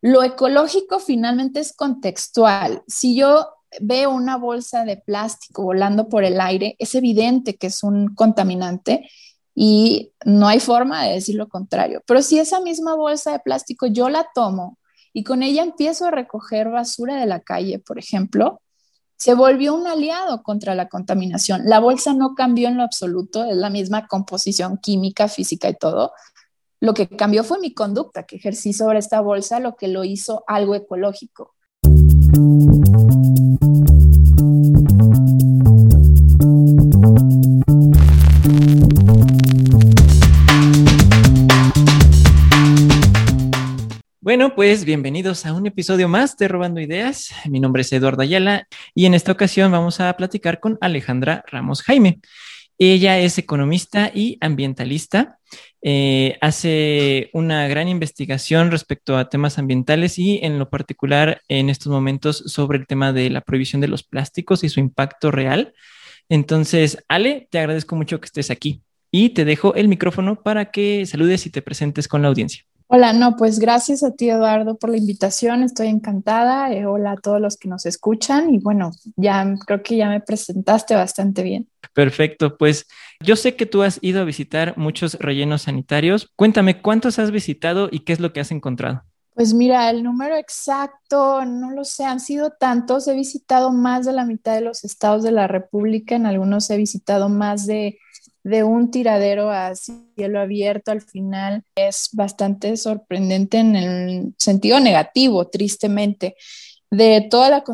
Lo ecológico finalmente es contextual. Si yo veo una bolsa de plástico volando por el aire, es evidente que es un contaminante y no hay forma de decir lo contrario. Pero si esa misma bolsa de plástico yo la tomo y con ella empiezo a recoger basura de la calle, por ejemplo, se volvió un aliado contra la contaminación. La bolsa no cambió en lo absoluto, es la misma composición química, física y todo. Lo que cambió fue mi conducta que ejercí sobre esta bolsa, lo que lo hizo algo ecológico. Bueno, pues bienvenidos a un episodio más de Robando Ideas. Mi nombre es Eduardo Ayala y en esta ocasión vamos a platicar con Alejandra Ramos Jaime. Ella es economista y ambientalista. Eh, hace una gran investigación respecto a temas ambientales y en lo particular en estos momentos sobre el tema de la prohibición de los plásticos y su impacto real. Entonces, Ale, te agradezco mucho que estés aquí y te dejo el micrófono para que saludes y te presentes con la audiencia. Hola, no, pues gracias a ti Eduardo por la invitación, estoy encantada. Eh, hola a todos los que nos escuchan y bueno, ya creo que ya me presentaste bastante bien. Perfecto, pues yo sé que tú has ido a visitar muchos rellenos sanitarios. Cuéntame, ¿cuántos has visitado y qué es lo que has encontrado? Pues mira, el número exacto, no lo sé, han sido tantos. He visitado más de la mitad de los estados de la República, en algunos he visitado más de de un tiradero a cielo abierto al final es bastante sorprendente en el sentido negativo, tristemente, de toda la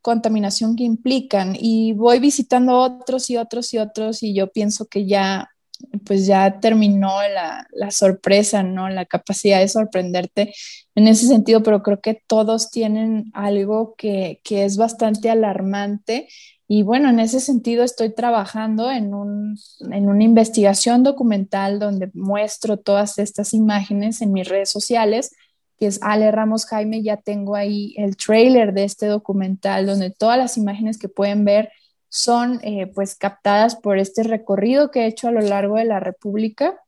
contaminación que implican. Y voy visitando otros y otros y otros y yo pienso que ya, pues ya terminó la, sorpresa, ¿no? La capacidad de sorprenderte en ese sentido, pero creo que todos tienen algo que, que es bastante alarmante y bueno, en ese sentido estoy trabajando en, una investigación documental donde muestro todas estas imágenes en mis redes sociales, que es Ale Ramos Jaime. Ya tengo ahí el trailer de este documental donde todas las imágenes que pueden ver son eh, pues captadas por este recorrido que he hecho a lo largo de la República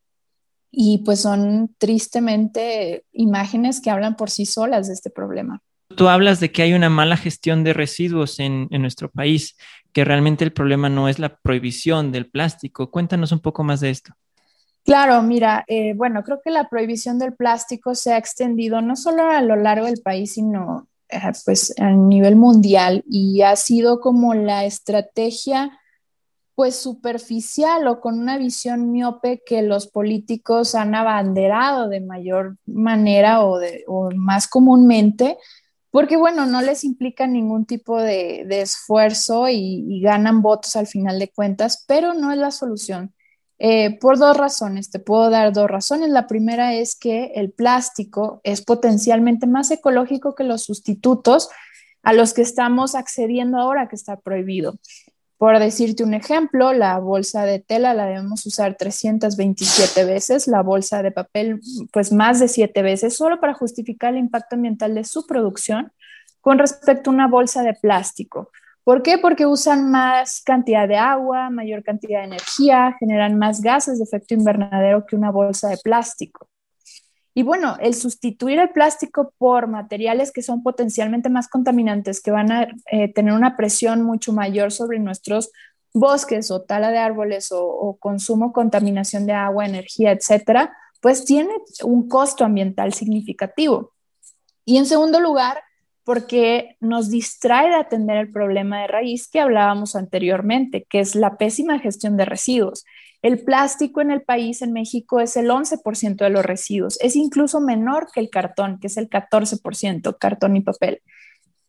y pues son tristemente imágenes que hablan por sí solas de este problema. Tú hablas de que hay una mala gestión de residuos en, nuestro país, que realmente el problema no es la prohibición del plástico. Cuéntanos un poco más de esto. Claro, mira, eh, bueno, creo que la prohibición del plástico se ha extendido no solo a lo largo del país, sino pues a nivel mundial y ha sido como la estrategia pues superficial o con una visión miope que los políticos han abanderado de mayor manera o, de, o más comúnmente porque bueno, no les implica ningún tipo de, esfuerzo y, ganan votos al final de cuentas, pero no es la solución. Eh, por dos razones, te puedo dar dos razones. La primera es que el plástico es potencialmente más ecológico que los sustitutos a los que estamos accediendo ahora que está prohibido. Por decirte un ejemplo, la bolsa de tela la debemos usar 327 veces, la bolsa de papel pues más de 7 veces, solo para justificar el impacto ambiental de su producción con respecto a una bolsa de plástico. ¿Por qué? Porque usan más cantidad de agua, mayor cantidad de energía, generan más gases de efecto invernadero que una bolsa de plástico. Y bueno, el sustituir el plástico por materiales que son potencialmente más contaminantes, que van a eh, tener una presión mucho mayor sobre nuestros bosques o tala de árboles o, o, consumo, contaminación de agua, energía, etcétera, pues tiene un costo ambiental significativo. Y en segundo lugar, porque nos distrae de atender el problema de raíz que hablábamos anteriormente, que es la pésima gestión de residuos. El plástico en el país, en México, es el 11% de los residuos. Es incluso menor que el cartón, que es el 14%, cartón y papel.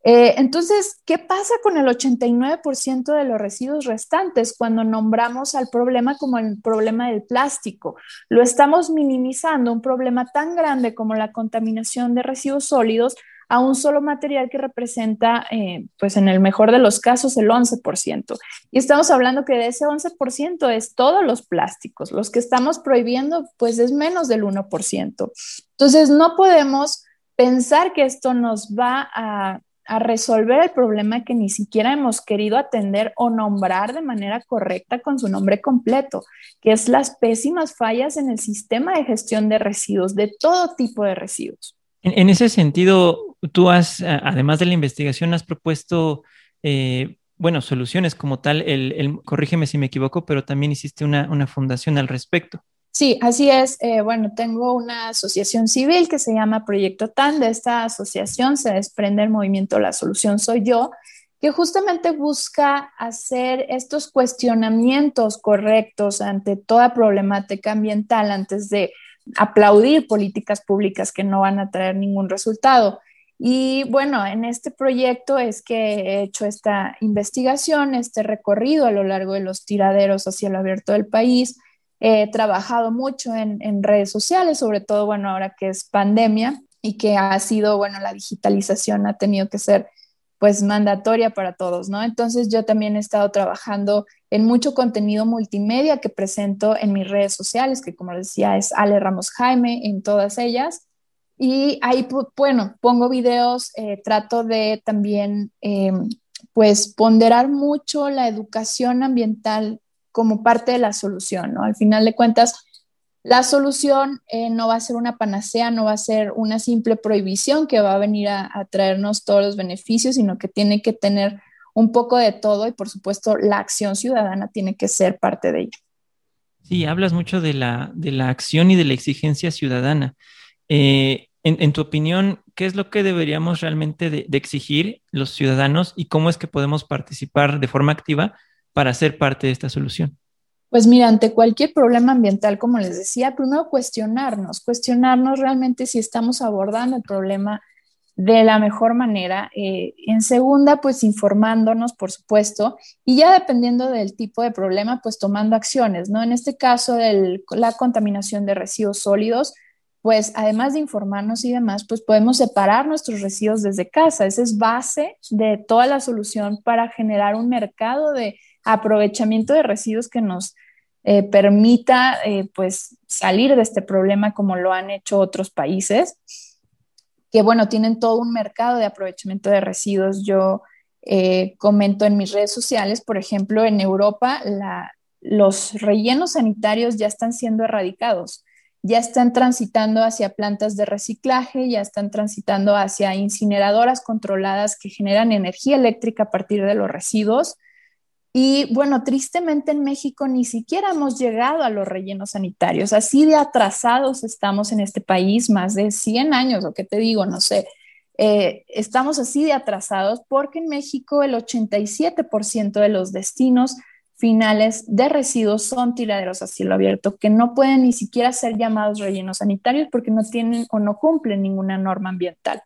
Eh, entonces, ¿qué pasa con el 89% de los residuos restantes cuando nombramos al problema como el problema del plástico? Lo estamos minimizando, un problema tan grande como la contaminación de residuos sólidos a un solo material que representa, eh, pues en el mejor de los casos, el 11%. Y estamos hablando que de ese 11% es todos los plásticos. Los que estamos prohibiendo, pues es menos del 1%. Entonces, no podemos pensar que esto nos va a, a resolver el problema que ni siquiera hemos querido atender o nombrar de manera correcta con su nombre completo, que es las pésimas fallas en el sistema de gestión de residuos, de todo tipo de residuos. En, ese sentido, tú has, además de la investigación, has propuesto, eh, bueno, soluciones como tal, el, corrígeme si me equivoco, pero también hiciste una, una fundación al respecto. Sí, así es. Eh, bueno, tengo una asociación civil que se llama Proyecto TAN. De esta asociación se desprende el movimiento La Solución Soy Yo, que justamente busca hacer estos cuestionamientos correctos ante toda problemática ambiental antes de aplaudir políticas públicas que no van a traer ningún resultado. Y bueno, en este proyecto es que he hecho esta investigación, este recorrido a lo largo de los tiraderos hacia lo abierto del país. He trabajado mucho en, en redes sociales, sobre todo, bueno, ahora que es pandemia y que ha sido, bueno, la digitalización ha tenido que ser pues mandatoria para todos, ¿no? Entonces yo también he estado trabajando en mucho contenido multimedia que presento en mis redes sociales, que como decía es Ale Ramos Jaime en todas ellas. Y ahí, bueno, pongo videos, eh, trato de también, eh, pues, ponderar mucho la educación ambiental como parte de la solución, ¿no? Al final de cuentas, la solución eh, no va a ser una panacea, no va a ser una simple prohibición que va a venir a, traernos todos los beneficios, sino que tiene que tener un poco de todo y por supuesto la acción ciudadana tiene que ser parte de ello. Sí, hablas mucho de la, de la acción y de la exigencia ciudadana. Eh, en, tu opinión, ¿qué es lo que deberíamos realmente de, exigir los ciudadanos y cómo es que podemos participar de forma activa para ser parte de esta solución? Pues mira, ante cualquier problema ambiental, como les decía, primero cuestionarnos, cuestionarnos realmente si estamos abordando el problema de la mejor manera. Eh, en segunda, pues informándonos, por supuesto, y ya dependiendo del tipo de problema, pues tomando acciones, ¿no? En este caso de la contaminación de residuos sólidos, pues además de informarnos y demás, pues podemos separar nuestros residuos desde casa. Esa es base de toda la solución para generar un mercado de aprovechamiento de residuos que nos eh, permita eh, pues salir de este problema como lo han hecho otros países, que bueno, tienen todo un mercado de aprovechamiento de residuos. Yo eh, comento en mis redes sociales, por ejemplo, en Europa los rellenos sanitarios ya están siendo erradicados ya están transitando hacia plantas de reciclaje, ya están transitando hacia incineradoras controladas que generan energía eléctrica a partir de los residuos. Y bueno, tristemente en México ni siquiera hemos llegado a los rellenos sanitarios. Así de atrasados estamos en este país, más de 100 años, o qué te digo, no sé. Eh, estamos así de atrasados porque en México el 87% de los destinos finales de residuos son tiraderos a cielo abierto que no pueden ni siquiera ser llamados rellenos sanitarios porque no tienen o no cumplen ninguna norma ambiental.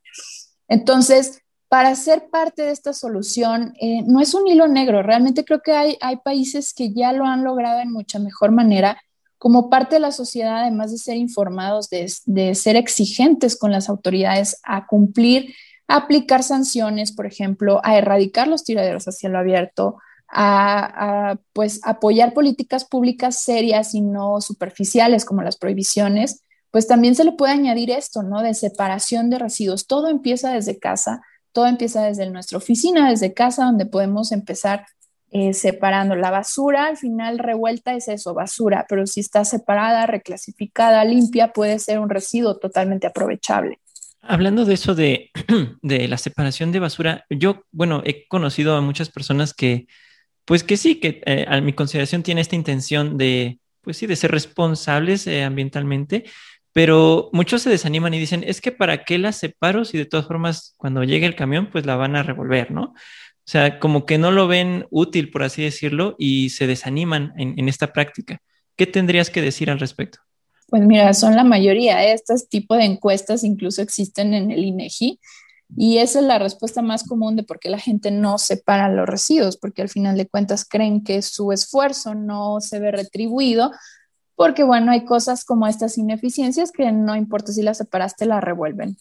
Entonces, para ser parte de esta solución eh, no es un hilo negro, realmente creo que hay, hay países que ya lo han logrado en mucha mejor manera como parte de la sociedad, además de ser informados, de, ser exigentes con las autoridades a cumplir, a aplicar sanciones, por ejemplo, a erradicar los tiraderos a cielo abierto, a, a, pues apoyar políticas públicas serias y no superficiales como las prohibiciones, pues también se le puede añadir esto, ¿no? De separación de residuos. Todo empieza desde casa todo empieza desde nuestra oficina, desde casa, donde podemos empezar eh, separando la basura. Al final, revuelta es eso, basura, pero si está separada, reclasificada, limpia, puede ser un residuo totalmente aprovechable. Hablando de eso de, la separación de basura, yo, bueno, he conocido a muchas personas que, pues que sí, que eh, a mi consideración tiene esta intención de, pues sí, de ser responsables eh, ambientalmente, pero muchos se desaniman y dicen, es que para qué la separo si de todas formas cuando llegue el camión pues la van a revolver, ¿no? O sea, como que no lo ven útil, por así decirlo, y se desaniman en, esta práctica. ¿Qué tendrías que decir al respecto? Pues mira, son la mayoría. de Estos tipos de encuestas incluso existen en el INEGI y esa es la respuesta más común de por qué la gente no separa los residuos, porque al final de cuentas creen que su esfuerzo no se ve retribuido porque bueno, hay cosas como estas ineficiencias que no importa si las separaste, las revuelven.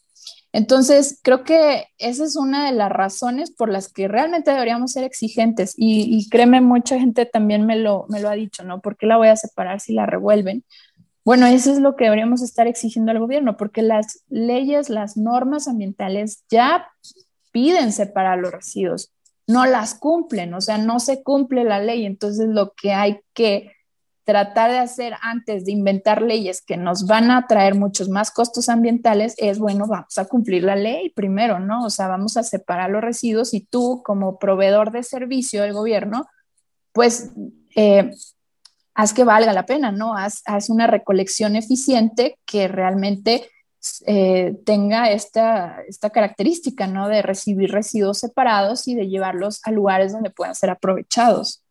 Entonces, creo que esa es una de las razones por las que realmente deberíamos ser exigentes y, créeme, mucha gente también me lo, me lo ha dicho, ¿no? ¿Por qué la voy a separar si la revuelven? Bueno, eso es lo que deberíamos estar exigiendo al gobierno, porque las leyes, las normas ambientales ya piden separar los residuos, no las cumplen, o sea, no se cumple la ley, entonces lo que hay que tratar de hacer antes de inventar leyes que nos van a traer muchos más costos ambientales es, bueno, vamos a cumplir la ley primero, ¿no? O sea, vamos a separar los residuos y tú como proveedor de servicio del gobierno, pues eh, haz que valga la pena, ¿no? Haz, una recolección eficiente que realmente eh, tenga esta, esta característica, ¿no? De recibir residuos separados y de llevarlos a lugares donde puedan ser aprovechados.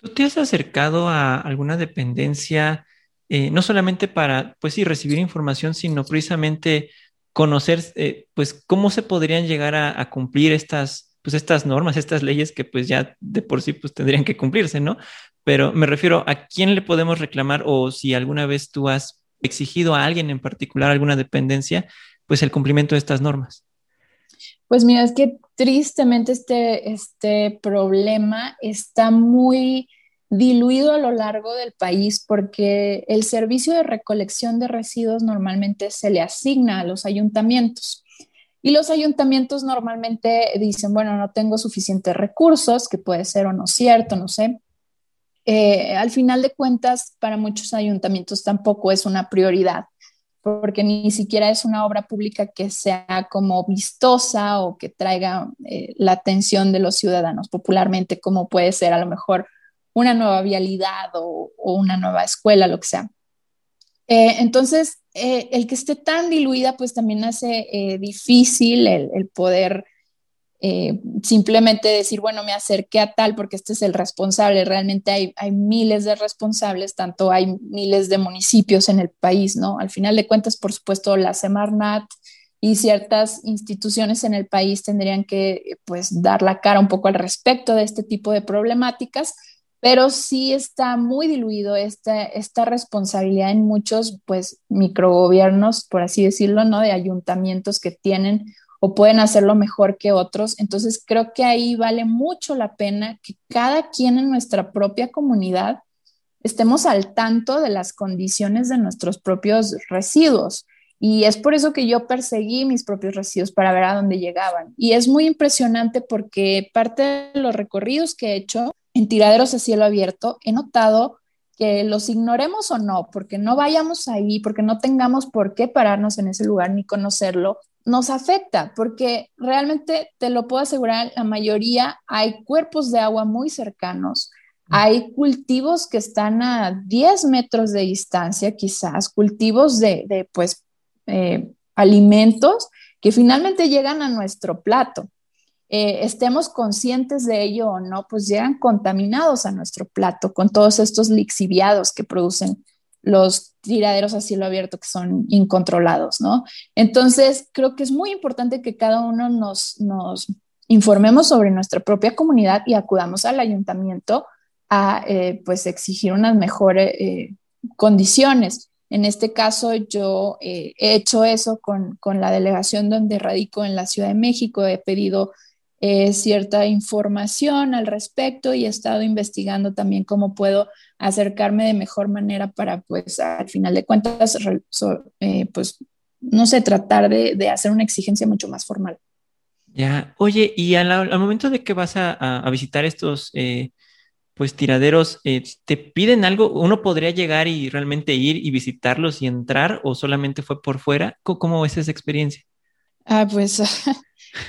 ¿Tú te has acercado a alguna dependencia, eh, no solamente para, pues sí, recibir información, sino precisamente conocer, eh, pues, cómo se podrían llegar a, cumplir estas, pues, estas normas, estas leyes que, pues, ya de por sí, pues, tendrían que cumplirse, ¿no? Pero me refiero a quién le podemos reclamar o si alguna vez tú has exigido a alguien en particular, alguna dependencia, pues, el cumplimiento de estas normas. Pues mira, es que tristemente este, este problema está muy diluido a lo largo del país porque el servicio de recolección de residuos normalmente se le asigna a los ayuntamientos. Y los ayuntamientos normalmente dicen, bueno, no tengo suficientes recursos, que puede ser o no cierto, no sé. Eh, al final de cuentas, para muchos ayuntamientos tampoco es una prioridad porque ni siquiera es una obra pública que sea como vistosa o que traiga eh, la atención de los ciudadanos popularmente, como puede ser a lo mejor una nueva vialidad o, una nueva escuela, lo que sea. Eh, entonces, eh, el que esté tan diluida, pues también hace difícil el poder eh, simplemente decir, bueno, me acerqué a tal porque este es el responsable. Realmente hay, hay miles de responsables, tanto hay miles de municipios en el país, ¿no? Al final de cuentas, por supuesto, la Semarnat y ciertas instituciones en el país tendrían que, pues, dar la cara un poco al respecto de este tipo de problemáticas, pero sí está muy diluido esta, esta responsabilidad en muchos, pues, microgobiernos, por así decirlo, ¿no? De ayuntamientos que tienen o pueden hacerlo mejor que otros. Entonces creo que ahí vale mucho la pena que cada quien en nuestra propia comunidad estemos al tanto de las condiciones de nuestros propios residuos. Y es por eso que yo perseguí mis propios residuos para ver a dónde llegaban. Y es muy impresionante porque parte de los recorridos que he hecho en tiraderos a cielo abierto, he notado que los ignoremos o no, porque no vayamos ahí, porque no tengamos por qué pararnos en ese lugar ni conocerlo, nos afecta porque realmente te lo puedo asegurar, la mayoría hay cuerpos de agua muy cercanos, hay cultivos que están a 10 metros de distancia, quizás, cultivos de, pues, eh, alimentos que finalmente llegan a nuestro plato. Eh, estemos conscientes de ello o no, pues llegan contaminados a nuestro plato con todos estos lixiviados que producen los tiraderos a cielo abierto que son incontrolados, ¿no? Entonces, creo que es muy importante que cada uno nos, informemos sobre nuestra propia comunidad y acudamos al ayuntamiento a, eh, pues, exigir unas mejores eh, condiciones. En este caso, yo eh, he hecho eso con, con, la delegación donde radico en la Ciudad de México. He pedido cierta información al respecto y he estado investigando también cómo puedo acercarme de mejor manera para, pues, al final de cuentas, eh, pues, no sé, tratar de, hacer una exigencia mucho más formal. Ya, oye, y al, momento de que vas a, visitar estos, eh, pues, tiraderos, eh, ¿te piden algo? ¿Uno podría llegar y realmente ir y visitarlos y entrar o solamente fue por fuera? ¿Cómo, cómo es esa experiencia? Ah, pues,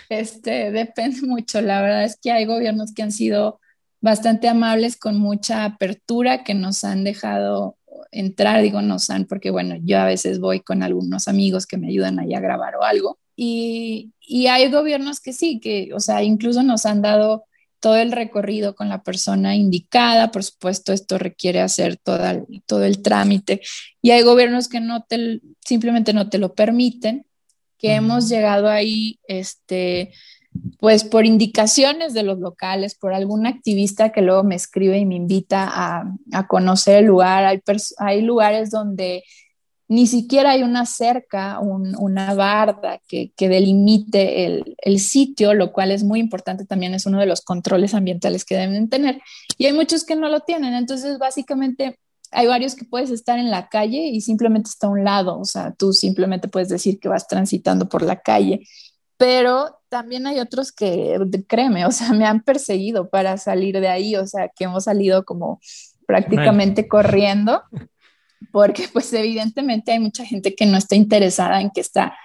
este, depende mucho. La verdad es que hay gobiernos que han sido bastante amables, con mucha apertura, que nos han dejado entrar, digo, nos han, porque bueno, yo a veces voy con algunos amigos que me ayudan ahí a grabar o algo. Y, y hay gobiernos que sí, que, o sea, incluso nos han dado todo el recorrido con la persona indicada, por supuesto, esto requiere hacer todo el trámite. Y hay gobiernos que no te, simplemente no te lo permiten, que hemos llegado ahí, este, pues por indicaciones de los locales, por algún activista que luego me escribe y me invita a, conocer el lugar. Hay, hay, lugares donde ni siquiera hay una cerca, una barda que, delimite el, el, sitio, lo cual es muy importante también, es uno de los controles ambientales que deben tener. Y hay muchos que no lo tienen. Entonces, básicamente, hay varios que puedes estar en la calle y simplemente está a un lado, o sea, tú simplemente puedes decir que vas transitando por la calle pero también hay otros que, créeme, o sea, me han perseguido para salir de ahí, o sea, que hemos salido como prácticamente corriendo, porque pues evidentemente hay mucha gente que no está interesada en que esta,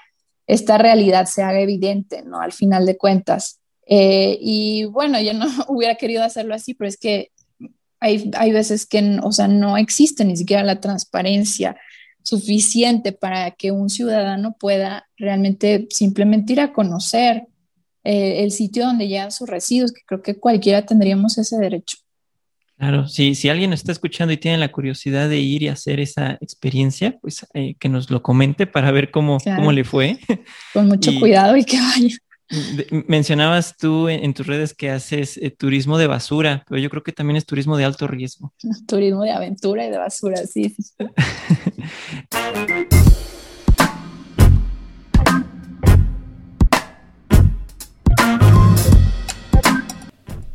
esta realidad se haga evidente, ¿no? Al final de cuentas. Eh, y bueno, yo no hubiera querido hacerlo así, pero es que hay, hay veces que, o sea, no existe ni siquiera la transparencia suficiente para que un ciudadano pueda realmente simplemente ir a conocer eh, el sitio donde llegan sus residuos, que creo que cualquiera tendríamos ese derecho. Claro, sí, si alguien está escuchando y tiene la curiosidad de ir y hacer esa experiencia, pues eh, que nos lo comente para ver cómo, cómo le fue. Con mucho cuidado y que vaya. Mencionabas tú en, tus redes que haces eh, turismo de basura, pero yo creo que también es turismo de alto riesgo. Turismo de aventura y de basura, sí.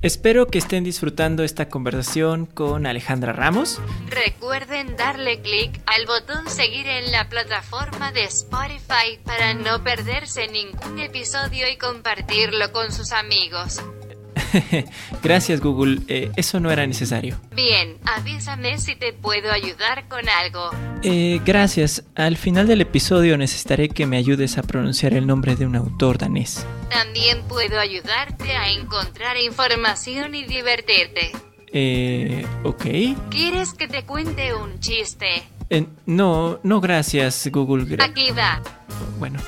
Espero que estén disfrutando esta conversación con Alejandra Ramos. Recuerden darle clic al botón seguir en la plataforma de Spotify para no perderse ningún episodio y compartirlo con sus amigos. Gracias Google, eh, eso no era necesario. Bien, avísame si te puedo ayudar con algo. Eh, gracias, al final del episodio necesitaré que me ayudes a pronunciar el nombre de un autor danés. También puedo ayudarte a encontrar información y divertirte. Eh, ok. ¿Quieres que te cuente un chiste? Eh, no, no gracias Google. Aquí va. Bueno.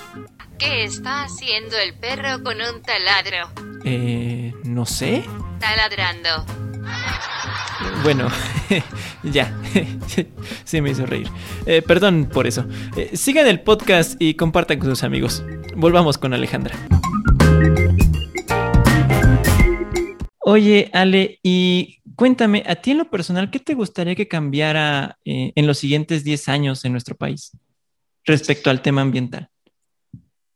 ¿Qué está haciendo el perro con un taladro? Eh, no sé. Taladrando. Bueno, ya, sí me hizo reír. Eh, perdón por eso. Eh, sigan el podcast y compartan con sus amigos. Volvamos con Alejandra. Oye, Ale, y cuéntame, a ti en lo personal, ¿qué te gustaría que cambiara eh, en los siguientes 10 años en nuestro país respecto al tema ambiental?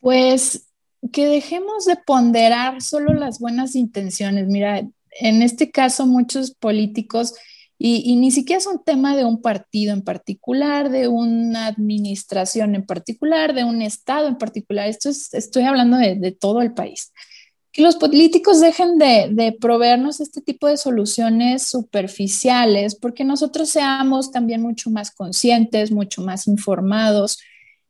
Pues que dejemos de ponderar solo las buenas intenciones. Mira, en este caso muchos políticos, y, ni siquiera es un tema de un partido en particular, de una administración en particular, de un estado en particular, esto estoy hablando de, todo el país. Que los políticos dejen de, de proveernos este tipo de soluciones superficiales, porque nosotros seamos también mucho más conscientes, mucho más informados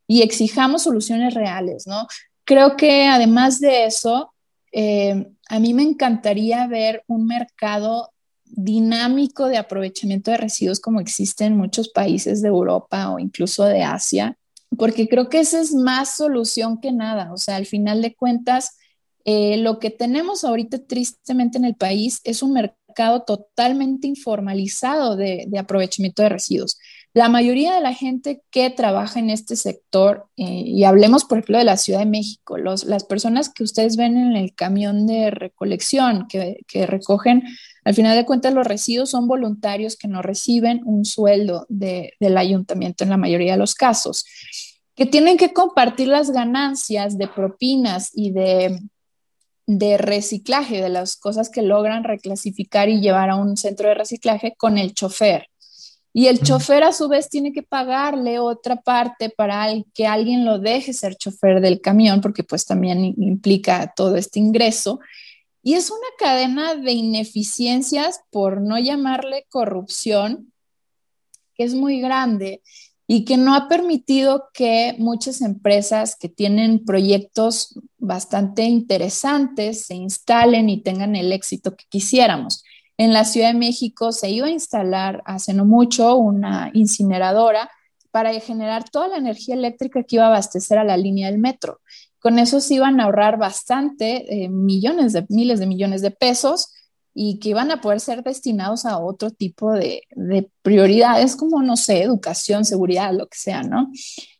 y exijamos soluciones reales, ¿no? Creo que además de eso, eh, a mí me encantaría ver un mercado dinámico de aprovechamiento de residuos como existe en muchos países de Europa o incluso de Asia, porque creo que esa es más solución que nada. O sea, al final de cuentas, eh, lo que tenemos ahorita tristemente en el país es un mercado totalmente informalizado de aprovechamiento de residuos. La mayoría de la gente que trabaja en este sector, eh, y hablemos por ejemplo de la Ciudad de México, las personas que ustedes ven en el camión de recolección, que, recogen, al final de cuentas los residuos son voluntarios que no reciben un sueldo del ayuntamiento en la mayoría de los casos, que tienen que compartir las ganancias de propinas y de, de reciclaje, de las cosas que logran reclasificar y llevar a un centro de reciclaje con el chofer. Y el chofer a su vez tiene que pagarle otra parte para que alguien lo deje ser chofer del camión, porque pues también implica todo este ingreso. Y es una cadena de ineficiencias, por no llamarle corrupción, que es muy grande y que no ha permitido que muchas empresas que tienen proyectos bastante interesantes se instalen y tengan el éxito que quisiéramos. En la Ciudad de México se iba a instalar hace no mucho una incineradora para generar toda la energía eléctrica que iba a abastecer a la línea del metro. Con eso se iban a ahorrar bastante, eh, millones de miles de millones de pesos y que iban a poder ser destinados a otro tipo de, de, prioridades como, no sé, educación, seguridad, lo que sea, ¿no?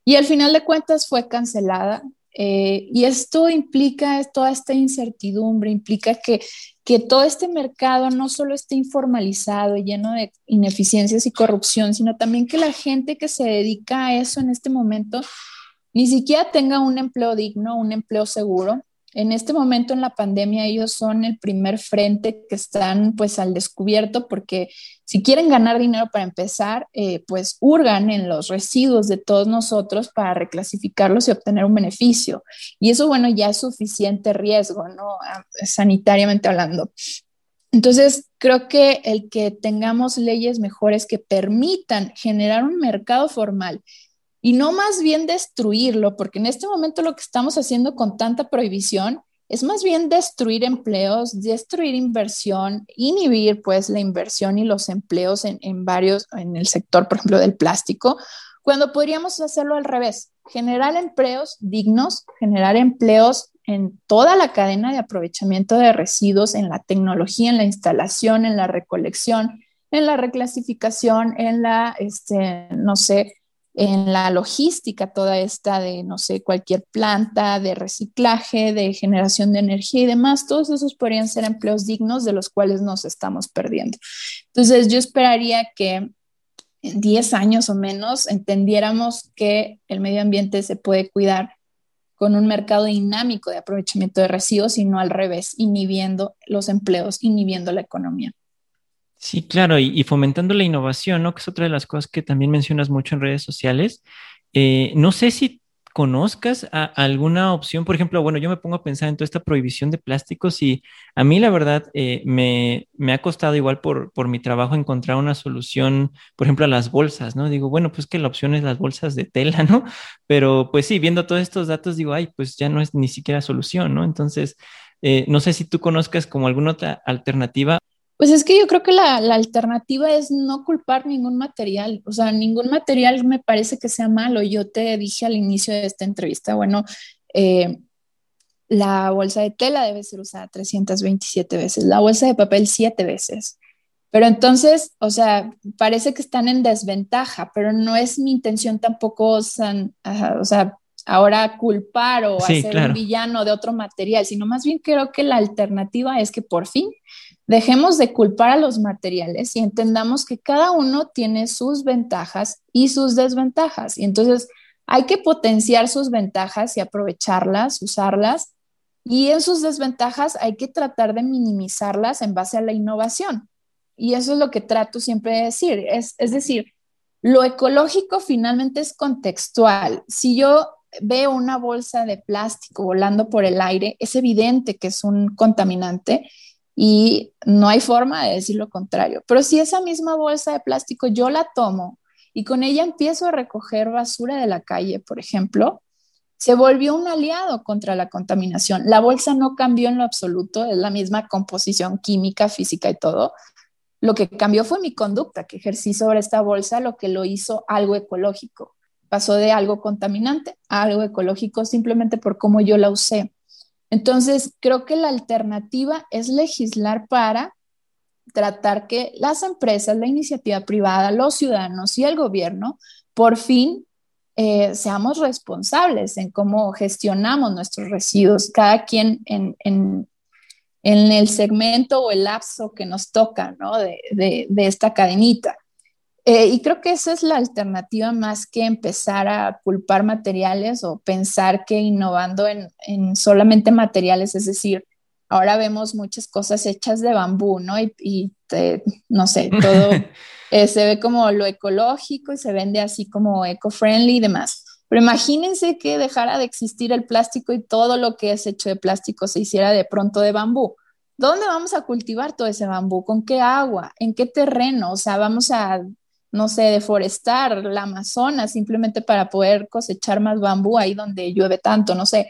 Y al final de cuentas fue cancelada eh, y esto implica toda esta incertidumbre, implica que, que todo este mercado no solo esté informalizado y lleno de ineficiencias y corrupción, sino también que la gente que se dedica a eso en este momento ni siquiera tenga un empleo digno, un empleo seguro en este momento en la pandemia ellos son el primer frente que están pues al descubierto porque si quieren ganar dinero para empezar, eh, pues hurgan en los residuos de todos nosotros para reclasificarlos y obtener un beneficio. Y eso, bueno, ya es suficiente riesgo, ¿no? Ah, sanitariamente hablando. Entonces, creo que el que tengamos leyes mejores que permitan generar un mercado formal y no más bien destruirlo, porque en este momento lo que estamos haciendo con tanta prohibición es más bien destruir empleos, destruir inversión, inhibir pues la inversión y los empleos en, en varios, en el sector, por ejemplo, del plástico, cuando podríamos hacerlo al revés, generar empleos dignos, generar empleos en toda la cadena de aprovechamiento de residuos, en la tecnología, en la instalación, en la recolección, en la reclasificación, en la, este, no sé, en la logística, toda esta de, no sé, cualquier planta de reciclaje, de generación de energía y demás, todos esos podrían ser empleos dignos de los cuales nos estamos perdiendo. Entonces, yo esperaría que en 10 años o menos entendiéramos que el medio ambiente se puede cuidar con un mercado dinámico de aprovechamiento de residuos y no al revés, inhibiendo los empleos, inhibiendo la economía. Sí, claro, y, fomentando la innovación, ¿no? Que es otra de las cosas que también mencionas mucho en redes sociales. Eh, no sé si conozcas alguna opción, por ejemplo, bueno, yo me pongo a pensar en toda esta prohibición de plásticos y a mí la verdad eh, me, me, ha costado igual por, por mi trabajo encontrar una solución, por ejemplo, a las bolsas, ¿no? Digo, bueno, pues que la opción es las bolsas de tela, ¿no? Pero pues sí, viendo todos estos datos, digo, ay, pues ya no es ni siquiera solución, ¿no? Entonces, eh, no sé si tú conozcas como alguna otra alternativa pues es que yo creo que la, alternativa es no culpar ningún material, o sea, ningún material me parece que sea malo. Yo te dije al inicio de esta entrevista, bueno, eh, la bolsa de tela debe ser usada 327 veces, la bolsa de papel 7 veces. Pero entonces, o sea, parece que están en desventaja, pero no es mi intención tampoco, o sea, ahora culpar o hacer un villano de otro material, sino más bien creo que la alternativa es que por fin Dejemos de culpar a los materiales y entendamos que cada uno tiene sus ventajas y sus desventajas. Y entonces hay que potenciar sus ventajas y aprovecharlas, usarlas. Y en sus desventajas hay que tratar de minimizarlas en base a la innovación. Y eso es lo que trato siempre de decir. Es, es decir, lo ecológico finalmente es contextual. Si yo veo una bolsa de plástico volando por el aire, es evidente que es un contaminante y no hay forma de decir lo contrario. Pero si esa misma bolsa de plástico yo la tomo y con ella empiezo a recoger basura de la calle, por ejemplo, se volvió un aliado contra la contaminación. La bolsa no cambió en lo absoluto, es la misma composición química, física y todo. Lo que cambió fue mi conducta que ejercí sobre esta bolsa, lo que lo hizo algo ecológico. Pasó de algo contaminante a algo ecológico simplemente por cómo yo la usé. Entonces, creo que la alternativa es legislar para tratar que las empresas, la iniciativa privada, los ciudadanos y el gobierno por fin eh, seamos responsables en cómo gestionamos nuestros residuos, cada quien en, el segmento o el lapso que nos toca ¿no? de, de esta cadenita. Eh, y creo que esa es la alternativa más que empezar a culpar materiales o pensar que innovando en, en solamente materiales, es decir, ahora vemos muchas cosas hechas de bambú, ¿no? Y, no sé, todo eh, se ve como lo ecológico y se vende así como eco-friendly y demás. Pero imagínense que dejara de existir el plástico y todo lo que es hecho de plástico se hiciera de pronto de bambú. ¿Dónde vamos a cultivar todo ese bambú? ¿Con qué agua? ¿En qué terreno? O sea, vamos a no sé, deforestar la Amazonas simplemente para poder cosechar más bambú ahí donde llueve tanto, no sé,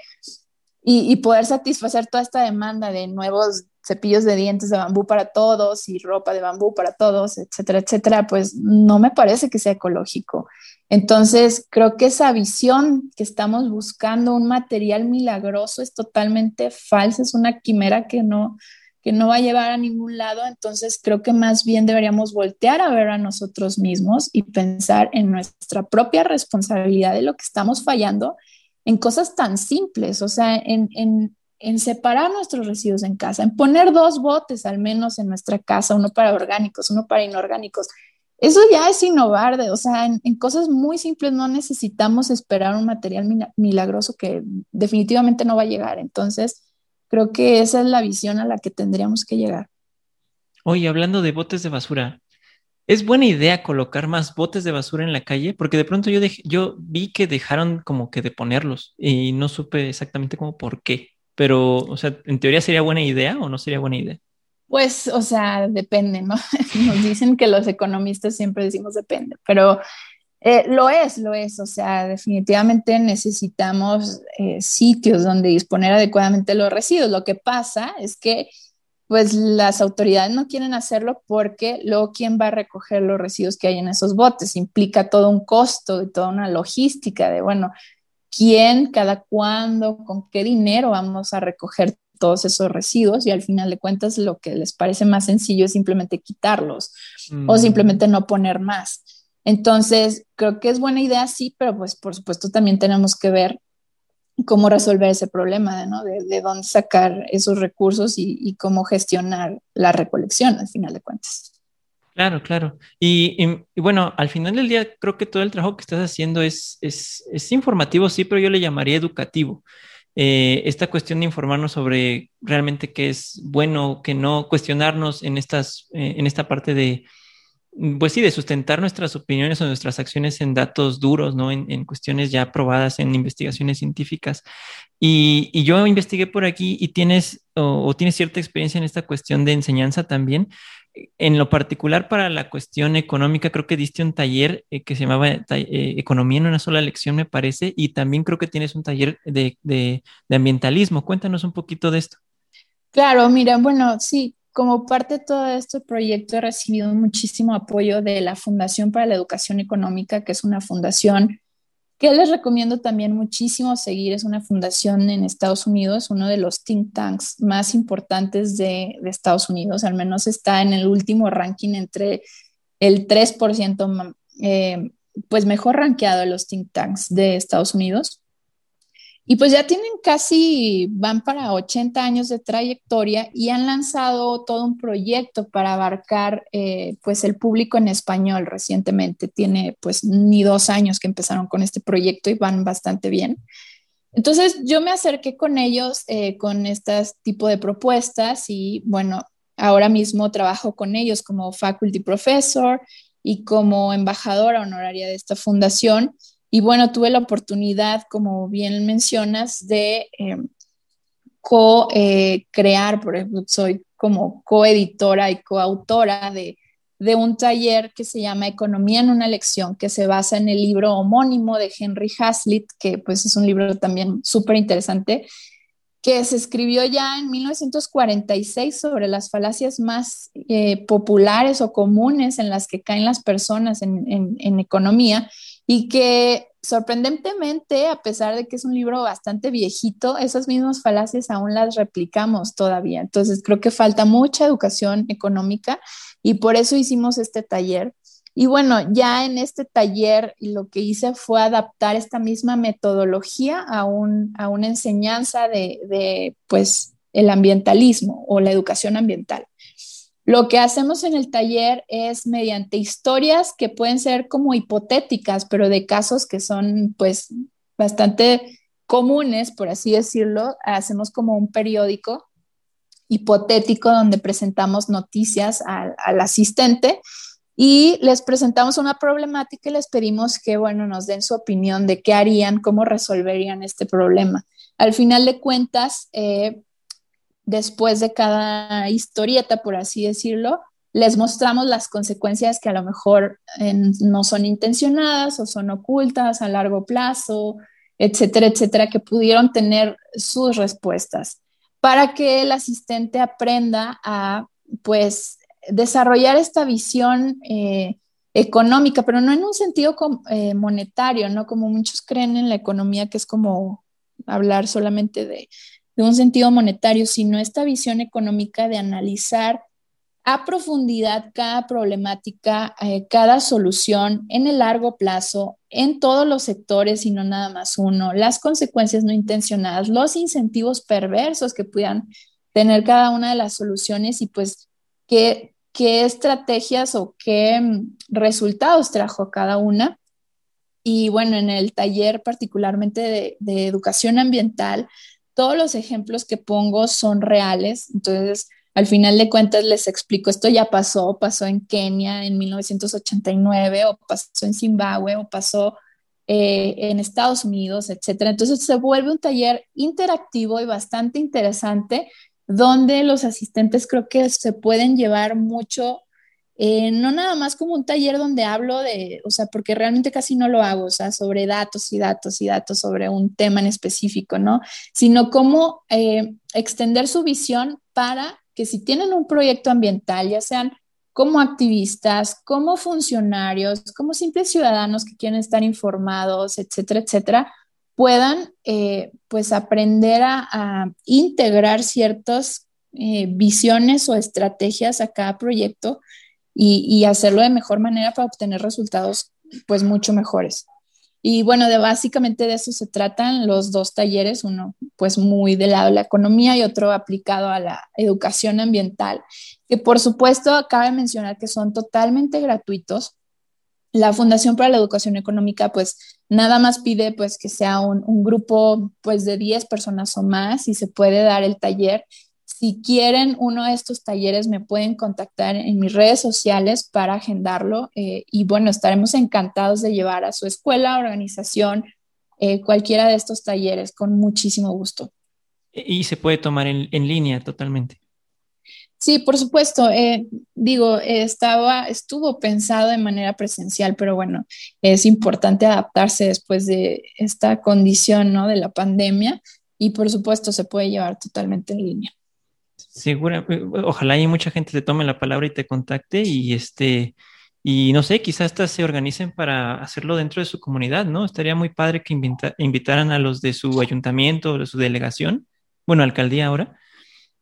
y, poder satisfacer toda esta demanda de nuevos cepillos de dientes de bambú para todos y ropa de bambú para todos, etcétera, etcétera, pues no me parece que sea ecológico. Entonces, creo que esa visión que estamos buscando, un material milagroso, es totalmente falsa, es una quimera que no, que no va a llevar a ningún lado, entonces creo que más bien deberíamos voltear a ver a nosotros mismos y pensar en nuestra propia responsabilidad de lo que estamos fallando en cosas tan simples, o sea, en, en, separar nuestros residuos en casa, en poner dos botes al menos en nuestra casa, uno para orgánicos, uno para inorgánicos. Eso ya es innovar, de, o sea, en, en cosas muy simples no necesitamos esperar un material milagroso que definitivamente no va a llegar. Entonces, Creo que esa es la visión a la que tendríamos que llegar. Oye, hablando de botes de basura, ¿es buena idea colocar más botes de basura en la calle? Porque de pronto yo, yo vi que dejaron como que de ponerlos y no supe exactamente cómo por qué. Pero, o sea, ¿en teoría sería buena idea o no sería buena idea? Pues, o sea, depende, ¿no? Nos dicen que los economistas siempre decimos depende, pero eh, lo es, lo es. O sea, definitivamente necesitamos eh, sitios donde disponer adecuadamente los residuos. Lo que pasa es que, pues, las autoridades no quieren hacerlo porque luego, ¿quién va a recoger los residuos que hay en esos botes? Implica todo un costo y toda una logística de, bueno, quién, cada cuándo, con qué dinero vamos a recoger todos esos residuos y al final de cuentas lo que les parece más sencillo es simplemente quitarlos o mm. simplemente no poner más. Entonces, creo que es buena idea, sí, pero pues por supuesto también tenemos que ver cómo resolver ese problema, ¿no? De, dónde sacar esos recursos y, cómo gestionar la recolección al final de cuentas. Claro, claro. Y, bueno, al final del día creo que todo el trabajo que estás haciendo es, es, informativo, sí, pero yo le llamaría educativo. Eh, esta cuestión de informarnos sobre realmente qué es bueno, qué no, cuestionarnos en, estas, eh, en esta parte de, pues sí, de sustentar nuestras opiniones o nuestras acciones en datos duros, ¿no? En, cuestiones ya probadas en investigaciones científicas. Y, yo investigué por aquí y tienes o, tienes cierta experiencia en esta cuestión de enseñanza también. En lo particular para la cuestión económica, creo que diste un taller eh, que se llamaba eh, Economía en una sola lección, me parece, y también creo que tienes un taller de, de ambientalismo. Cuéntanos un poquito de esto. Claro, mira, bueno, sí, como parte de todo este proyecto he recibido muchísimo apoyo de la Fundación para la Educación Económica, que es una fundación que les recomiendo también muchísimo seguir. Es una fundación en Estados Unidos, uno de los think tanks más importantes de, Estados Unidos, al menos está en el último ranking entre el 3% eh, pues mejor rankeado de los think tanks de Estados Unidos. Y pues ya tienen casi, van para 80 años de trayectoria y han lanzado todo un proyecto para abarcar eh, pues el público en español recientemente. Tiene pues ni dos años que empezaron con este proyecto y van bastante bien. Entonces yo me acerqué con ellos eh, con este tipo de propuestas y bueno, ahora mismo trabajo con ellos como faculty professor y como embajadora honoraria de esta fundación y bueno, tuve la oportunidad, como bien mencionas, de eh, co-crear, por ejemplo, soy como coeditora y coautora de, de un taller que se llama Economía en una lección, que se basa en el libro homónimo de Henry Hazlitt, que pues es un libro también súper interesante, que se escribió ya en 1946 sobre las falacias más eh, populares o comunes en las que caen las personas en economía y que sorprendentemente, a pesar de que es un libro bastante viejito, esas mismas falacias aún las replicamos todavía. Entonces, creo que falta mucha educación económica y por eso hicimos este taller. Y bueno, ya en este taller lo que hice fue adaptar esta misma metodología a, un, a una enseñanza de, de, pues, el ambientalismo o la educación ambiental. Lo que hacemos en el taller es mediante historias que pueden ser como hipotéticas, pero de casos que son pues bastante comunes, por así decirlo, hacemos como un periódico hipotético donde presentamos noticias al, asistente y les presentamos una problemática y les pedimos que, bueno, nos den su opinión de qué harían, cómo resolverían este problema. Al final de cuentas, eh, después de cada historieta, por así decirlo, les mostramos las consecuencias que a lo mejor no son intencionadas o son ocultas a largo plazo, etcétera, etcétera, que pudieron tener sus respuestas para que el asistente aprenda a, pues, desarrollar esta visión eh, económica, pero no en un sentido eh, monetario, ¿no? Como muchos creen en la economía, que es como hablar solamente de de un sentido monetario, sino esta visión económica de analizar a profundidad cada problemática, eh, cada solución en el largo plazo, en todos los sectores y no nada más uno, las consecuencias no intencionadas, los incentivos perversos que puedan tener cada una de las soluciones y pues qué, qué estrategias o qué mm, resultados trajo cada una. Y bueno, en el taller particularmente de, de educación ambiental, todos los ejemplos que pongo son reales, entonces al final de cuentas les explico, esto ya pasó, pasó en Kenia en 1989 o pasó en Zimbabue o pasó eh, en Estados Unidos, etcétera. Entonces se vuelve un taller interactivo y bastante interesante donde los asistentes creo que se pueden llevar mucho, eh, no nada más como un taller donde hablo de, o sea, porque realmente casi no lo hago, o sea, sobre datos y datos y datos sobre un tema en específico, ¿no? Sino cómo eh, extender su visión para que si tienen un proyecto ambiental, ya sean como activistas, como funcionarios, como simples ciudadanos que quieren estar informados, etcétera, etcétera, puedan eh, pues aprender a, integrar ciertas visiones o estrategias a cada proyecto y, hacerlo de mejor manera para obtener resultados pues mucho mejores. Y bueno, de básicamente de eso se tratan los dos talleres, uno pues muy del lado de la economía y otro aplicado a la educación ambiental, que por supuesto cabe mencionar que son totalmente gratuitos la Fundación para la Educación Económica, pues nada más pide pues que sea un, grupo pues de 10 personas o más y se puede dar el taller. Si quieren uno de estos talleres, me pueden contactar en mis redes sociales para agendarlo eh, y bueno, estaremos encantados de llevar a su escuela, organización, eh, cualquiera de estos talleres con muchísimo gusto. Y se puede tomar en línea totalmente. Sí, por supuesto. Eh, digo, estaba, estuvo pensado de manera presencial, pero bueno, es importante adaptarse después de esta condición, ¿no? De la pandemia y por supuesto se puede llevar totalmente en línea. Segura, eh, ojalá hay mucha gente te tome la palabra y te contacte y este, y no sé, quizás hasta se organicen para hacerlo dentro de su comunidad, ¿no? Estaría muy padre que invitaran a los de su ayuntamiento, de su delegación, bueno, alcaldía ahora,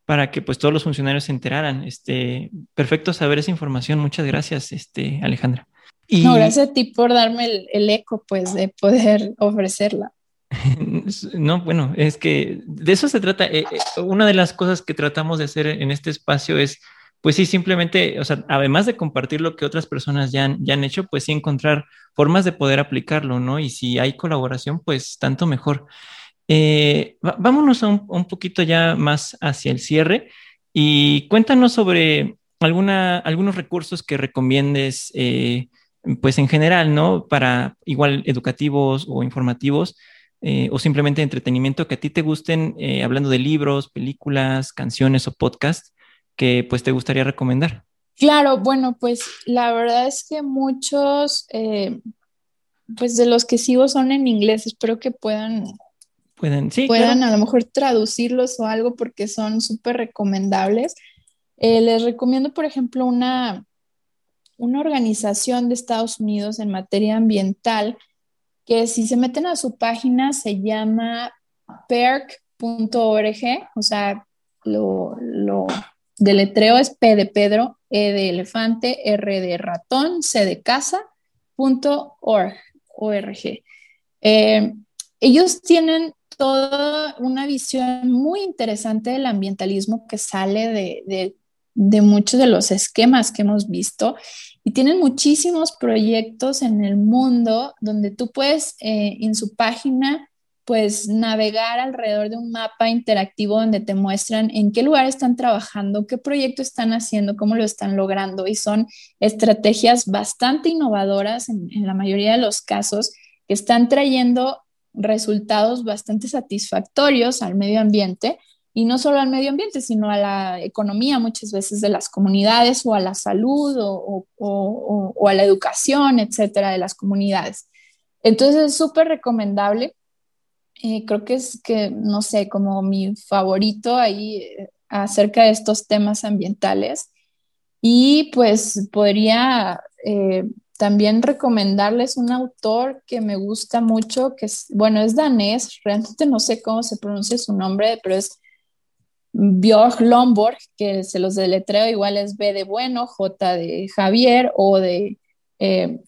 para que pues todos los funcionarios se enteraran. Este, perfecto saber esa información. Muchas gracias, este, Alejandra. Y... No, gracias a ti por darme el, eco, pues, de poder ofrecerla. No, bueno, es que de eso se trata. Eh, eh, una de las cosas que tratamos de hacer en este espacio es, pues sí, simplemente, o sea, además de compartir lo que otras personas ya han, ya han hecho, pues sí encontrar formas de poder aplicarlo, ¿no? Y si hay colaboración, pues tanto mejor. Eh, vámonos un, poquito ya más hacia el cierre y cuéntanos sobre alguna, algunos recursos que recomiendes, pues en general, ¿no? Para igual educativos o informativos eh, o simplemente entretenimiento que a ti te gusten, hablando de libros, películas, canciones o podcasts que pues te gustaría recomendar. Claro, bueno, pues la verdad es que muchos, pues de los que sigo son en inglés, espero que puedan pueden, sí, puedan a lo mejor traducirlos o algo porque son súper recomendables. Eh, les recomiendo, por ejemplo, una, una organización de Estados Unidos en materia ambiental que si se meten a su página se llama perc.org, o sea, lo, lo deletreo es P de Pedro, E de elefante, R de ratón, C de casa, punto org. Eh, ellos tienen toda una visión muy interesante del ambientalismo que sale de, muchos de los esquemas que hemos visto y tienen muchísimos proyectos en el mundo donde tú puedes eh, en su página pues navegar alrededor de un mapa interactivo donde te muestran en qué lugar están trabajando, qué proyecto están haciendo, cómo lo están logrando. Y son estrategias bastante innovadoras en la mayoría de los casos que están trayendo resultados bastante satisfactorios al medio ambiente y no solo al medio ambiente, sino a la economía muchas veces de las comunidades o a la salud o, a la educación, etcétera, de las comunidades. Entonces es súper recomendable. Eh, creo que es que, no sé, como mi favorito ahí eh, acerca de estos temas ambientales. Y pues podría eh, también recomendarles un autor que me gusta mucho, que es, bueno, es danés, realmente no sé cómo se pronuncia su nombre, pero es Björk Lomborg, que se los deletreo, igual es B de bueno, J de Javier o de, eh,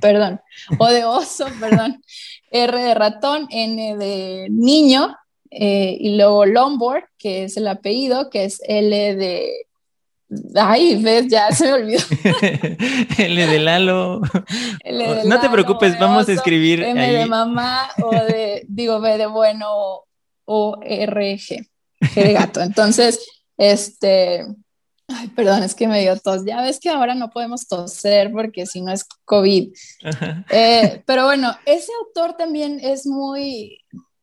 perdón, o de oso, perdón, R de ratón, N de niño, eh, y luego Lomborg, que es el apellido, que es L de Ay, ves, ya se me olvidó. L de Lalo. no te preocupes, vamos a escribir. M de mamá o de, digo, B de bueno o R, G, G de gato. Entonces, este, ay, perdón, es que me dio tos. Ya ves que ahora no podemos toser porque si no es COVID. Eh, pero bueno, ese autor también es muy,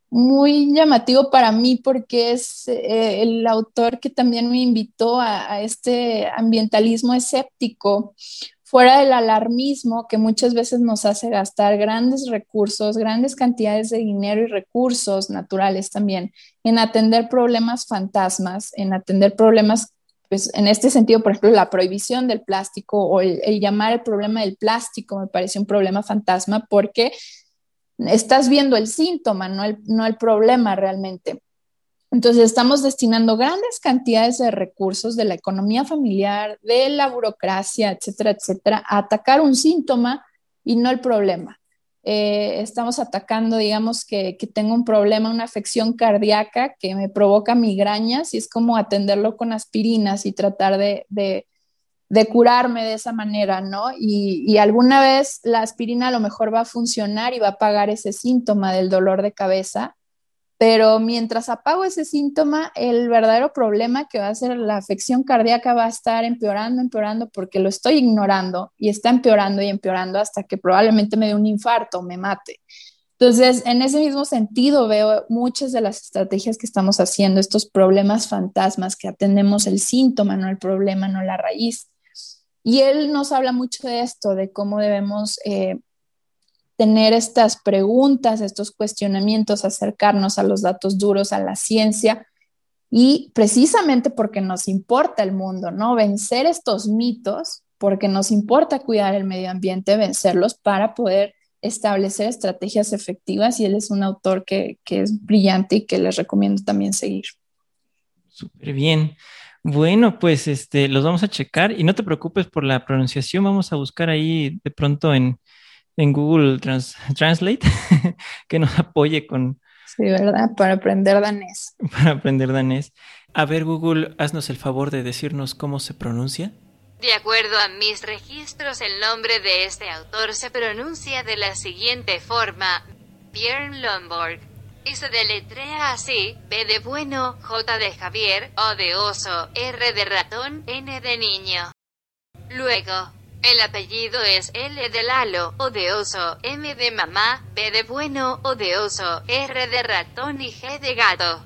muy llamativo para mí porque es eh, el autor que también me invitó a, este ambientalismo escéptico, fuera del alarmismo que muchas veces nos hace gastar grandes recursos, grandes cantidades de dinero y recursos naturales también en atender problemas fantasmas, en atender problemas, pues en este sentido, por ejemplo, la prohibición del plástico o el, llamar el problema del plástico me parece un problema fantasma porque estás viendo el síntoma, no el, no el problema realmente. Entonces estamos destinando grandes cantidades de recursos de la economía familiar, de la burocracia, etcétera, etcétera, a atacar un síntoma y no el problema. Eh, estamos atacando, digamos, que, tengo un problema, una afección cardíaca que me provoca migrañas y es como atenderlo con aspirinas y tratar de de curarme de esa manera, ¿no? Y, alguna vez la aspirina a lo mejor va a funcionar y va a apagar ese síntoma del dolor de cabeza, pero mientras apago ese síntoma, el verdadero problema que va a ser la afección cardíaca va a estar empeorando, empeorando, porque lo estoy ignorando y está empeorando y empeorando hasta que probablemente me dé un infarto, me mate. Entonces, en ese mismo sentido, veo muchas de las estrategias que estamos haciendo, estos problemas fantasmas, que atendemos el síntoma, no el problema, no la raíz. Y él nos habla mucho de esto, de cómo debemos eh, tener estas preguntas, estos cuestionamientos, acercarnos a los datos duros, a la ciencia, y precisamente porque nos importa el mundo, ¿no? Vencer estos mitos, porque nos importa cuidar el medio ambiente, vencerlos para poder establecer estrategias efectivas y él es un autor que, que es brillante y que les recomiendo también seguir. Súper bien. Bueno, pues este, los vamos a checar y no te preocupes por la pronunciación, vamos a buscar ahí de pronto en, Google Translate que nos apoye con... Sí, ¿verdad? Para aprender danés. Para aprender danés. A ver, Google, haznos el favor de decirnos cómo se pronuncia. De acuerdo a mis registros, el nombre de este autor se pronuncia de la siguiente forma: Björn Lomborg y se deletrea así, B de bueno, J de Javier, O de oso, R de ratón, N de niño. Luego, el apellido es L de Lalo, O de oso, M de mamá, B de bueno, O de oso, R de ratón y G de gato.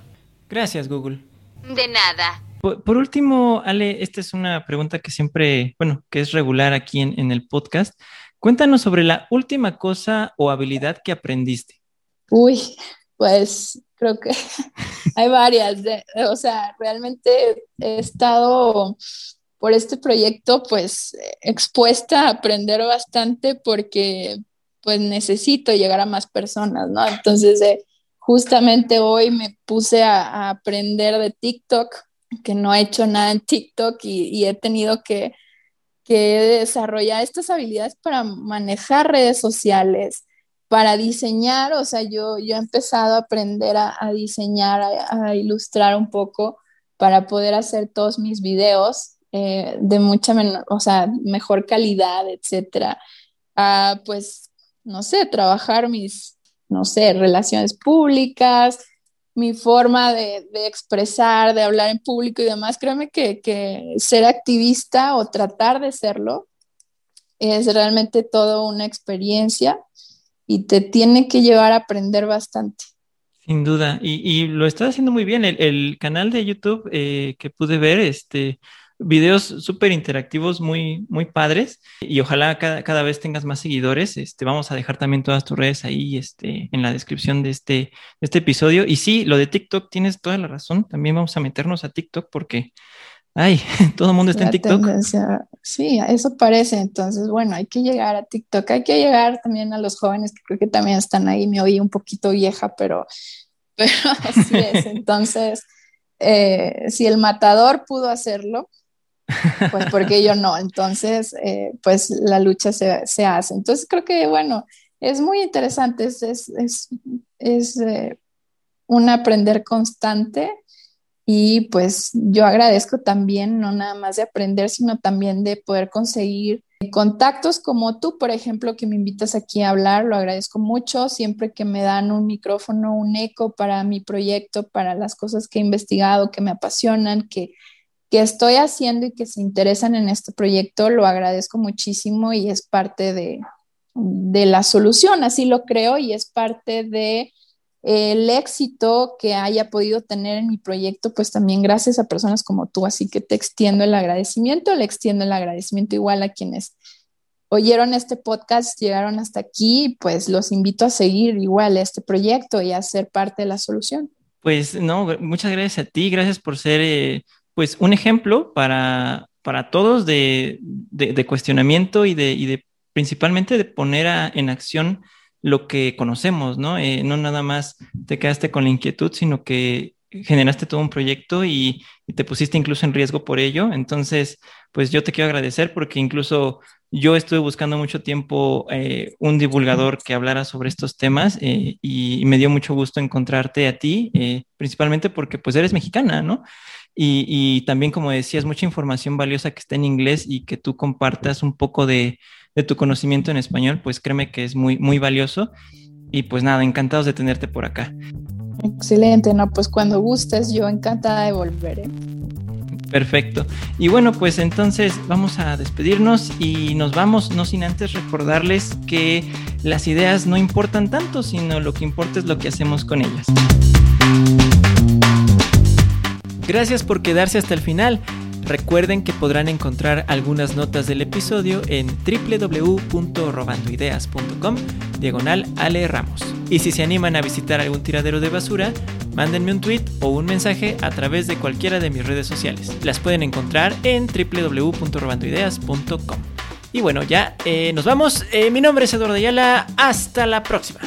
Gracias, Google. De nada. Por, último, Ale, esta es una pregunta que siempre, bueno, que es regular aquí en, en el podcast. Cuéntanos sobre la última cosa o habilidad que aprendiste. Uy, pues creo que hay varias. o sea, realmente he estado por este proyecto pues expuesta a aprender bastante porque pues necesito llegar a más personas, ¿no? Entonces, eh, justamente hoy me puse a, aprender de TikTok, que no he hecho nada en TikTok y, he tenido que, que desarrollar estas habilidades para manejar redes sociales, para diseñar, o sea, yo, yo he empezado a aprender a, diseñar, a, ilustrar un poco para poder hacer todos mis videos eh, de mucha, o sea, mejor calidad, etcétera. pues, no sé, trabajar mis, no sé, relaciones públicas, mi forma de, de, expresar, de hablar en público y demás. Créeme que, que ser activista o tratar de serlo es realmente toda una experiencia y te tiene que llevar a aprender bastante. Sin duda, y, lo estás haciendo muy bien. El, canal de YouTube eh, que pude ver, este, videos súper interactivos, muy, muy padres, y ojalá cada, vez tengas más seguidores. Este, vamos a dejar también todas tus redes ahí este, en la descripción de este, de este episodio. Y sí, lo de TikTok, tienes toda la razón. También vamos a meternos a TikTok porque Ay, todo el mundo está en TikTok. sí, eso parece. Entonces, bueno, hay que llegar a TikTok, hay que llegar también a los jóvenes que creo que también están ahí. Me oí un poquito vieja, pero, pero así es. Entonces, eh, si el matador pudo hacerlo, pues porque yo no. Entonces, eh, pues la lucha se, se, hace. Entonces, creo que, bueno, es muy interesante, es, es, es, eh, un aprender constante y pues yo agradezco también, no nada más de aprender, sino también de poder conseguir contactos como tú, por ejemplo, que me invitas aquí a hablar, lo agradezco mucho. Siempre que me dan un micrófono, un eco para mi proyecto, para las cosas que he investigado, que me apasionan, que, que estoy haciendo y que se interesan en este proyecto, lo agradezco muchísimo y es parte de, de la solución, así lo creo, y es parte de el éxito que haya podido tener en mi proyecto, pues también gracias a personas como tú. Así que te extiendo el agradecimiento, le extiendo el agradecimiento igual a quienes oyeron este podcast, llegaron hasta aquí, pues los invito a seguir igual este proyecto y a ser parte de la solución. Pues no, muchas gracias a ti, gracias por ser eh, pues un ejemplo para, para todos de, de, cuestionamiento y de, y de principalmente de poner en acción lo que conocemos, ¿no? Eh, no nada más te quedaste con la inquietud, sino que generaste todo un proyecto y, te pusiste incluso en riesgo por ello. Entonces, pues yo te quiero agradecer porque incluso yo estuve buscando mucho tiempo eh, un divulgador que hablara sobre estos temas eh, y, me dio mucho gusto encontrarte a ti, principalmente porque pues eres mexicana, ¿no? Y, y, también, como decías, mucha información valiosa que está en inglés y que tú compartas un poco de, de tu conocimiento en español, pues créeme que es muy, muy valioso. Y pues nada, encantados de tenerte por acá. Excelente, no, pues cuando gustes, yo encantada de volver. ¿eh? Perfecto. Y bueno, pues entonces vamos a despedirnos y nos vamos, no sin antes recordarles que las ideas no importan tanto, sino lo que importa es lo que hacemos con ellas. Gracias por quedarse hasta el final. Recuerden que podrán encontrar algunas notas del episodio en www.robandoideas.com diagonal Ale Ramos. Y si se animan a visitar algún tiradero de basura, mándenme un tweet o un mensaje a través de cualquiera de mis redes sociales. Las pueden encontrar en www.robandoideas.com. Y bueno, ya eh, nos vamos. Eh, mi nombre es Eduardo Ayala. Hasta la próxima.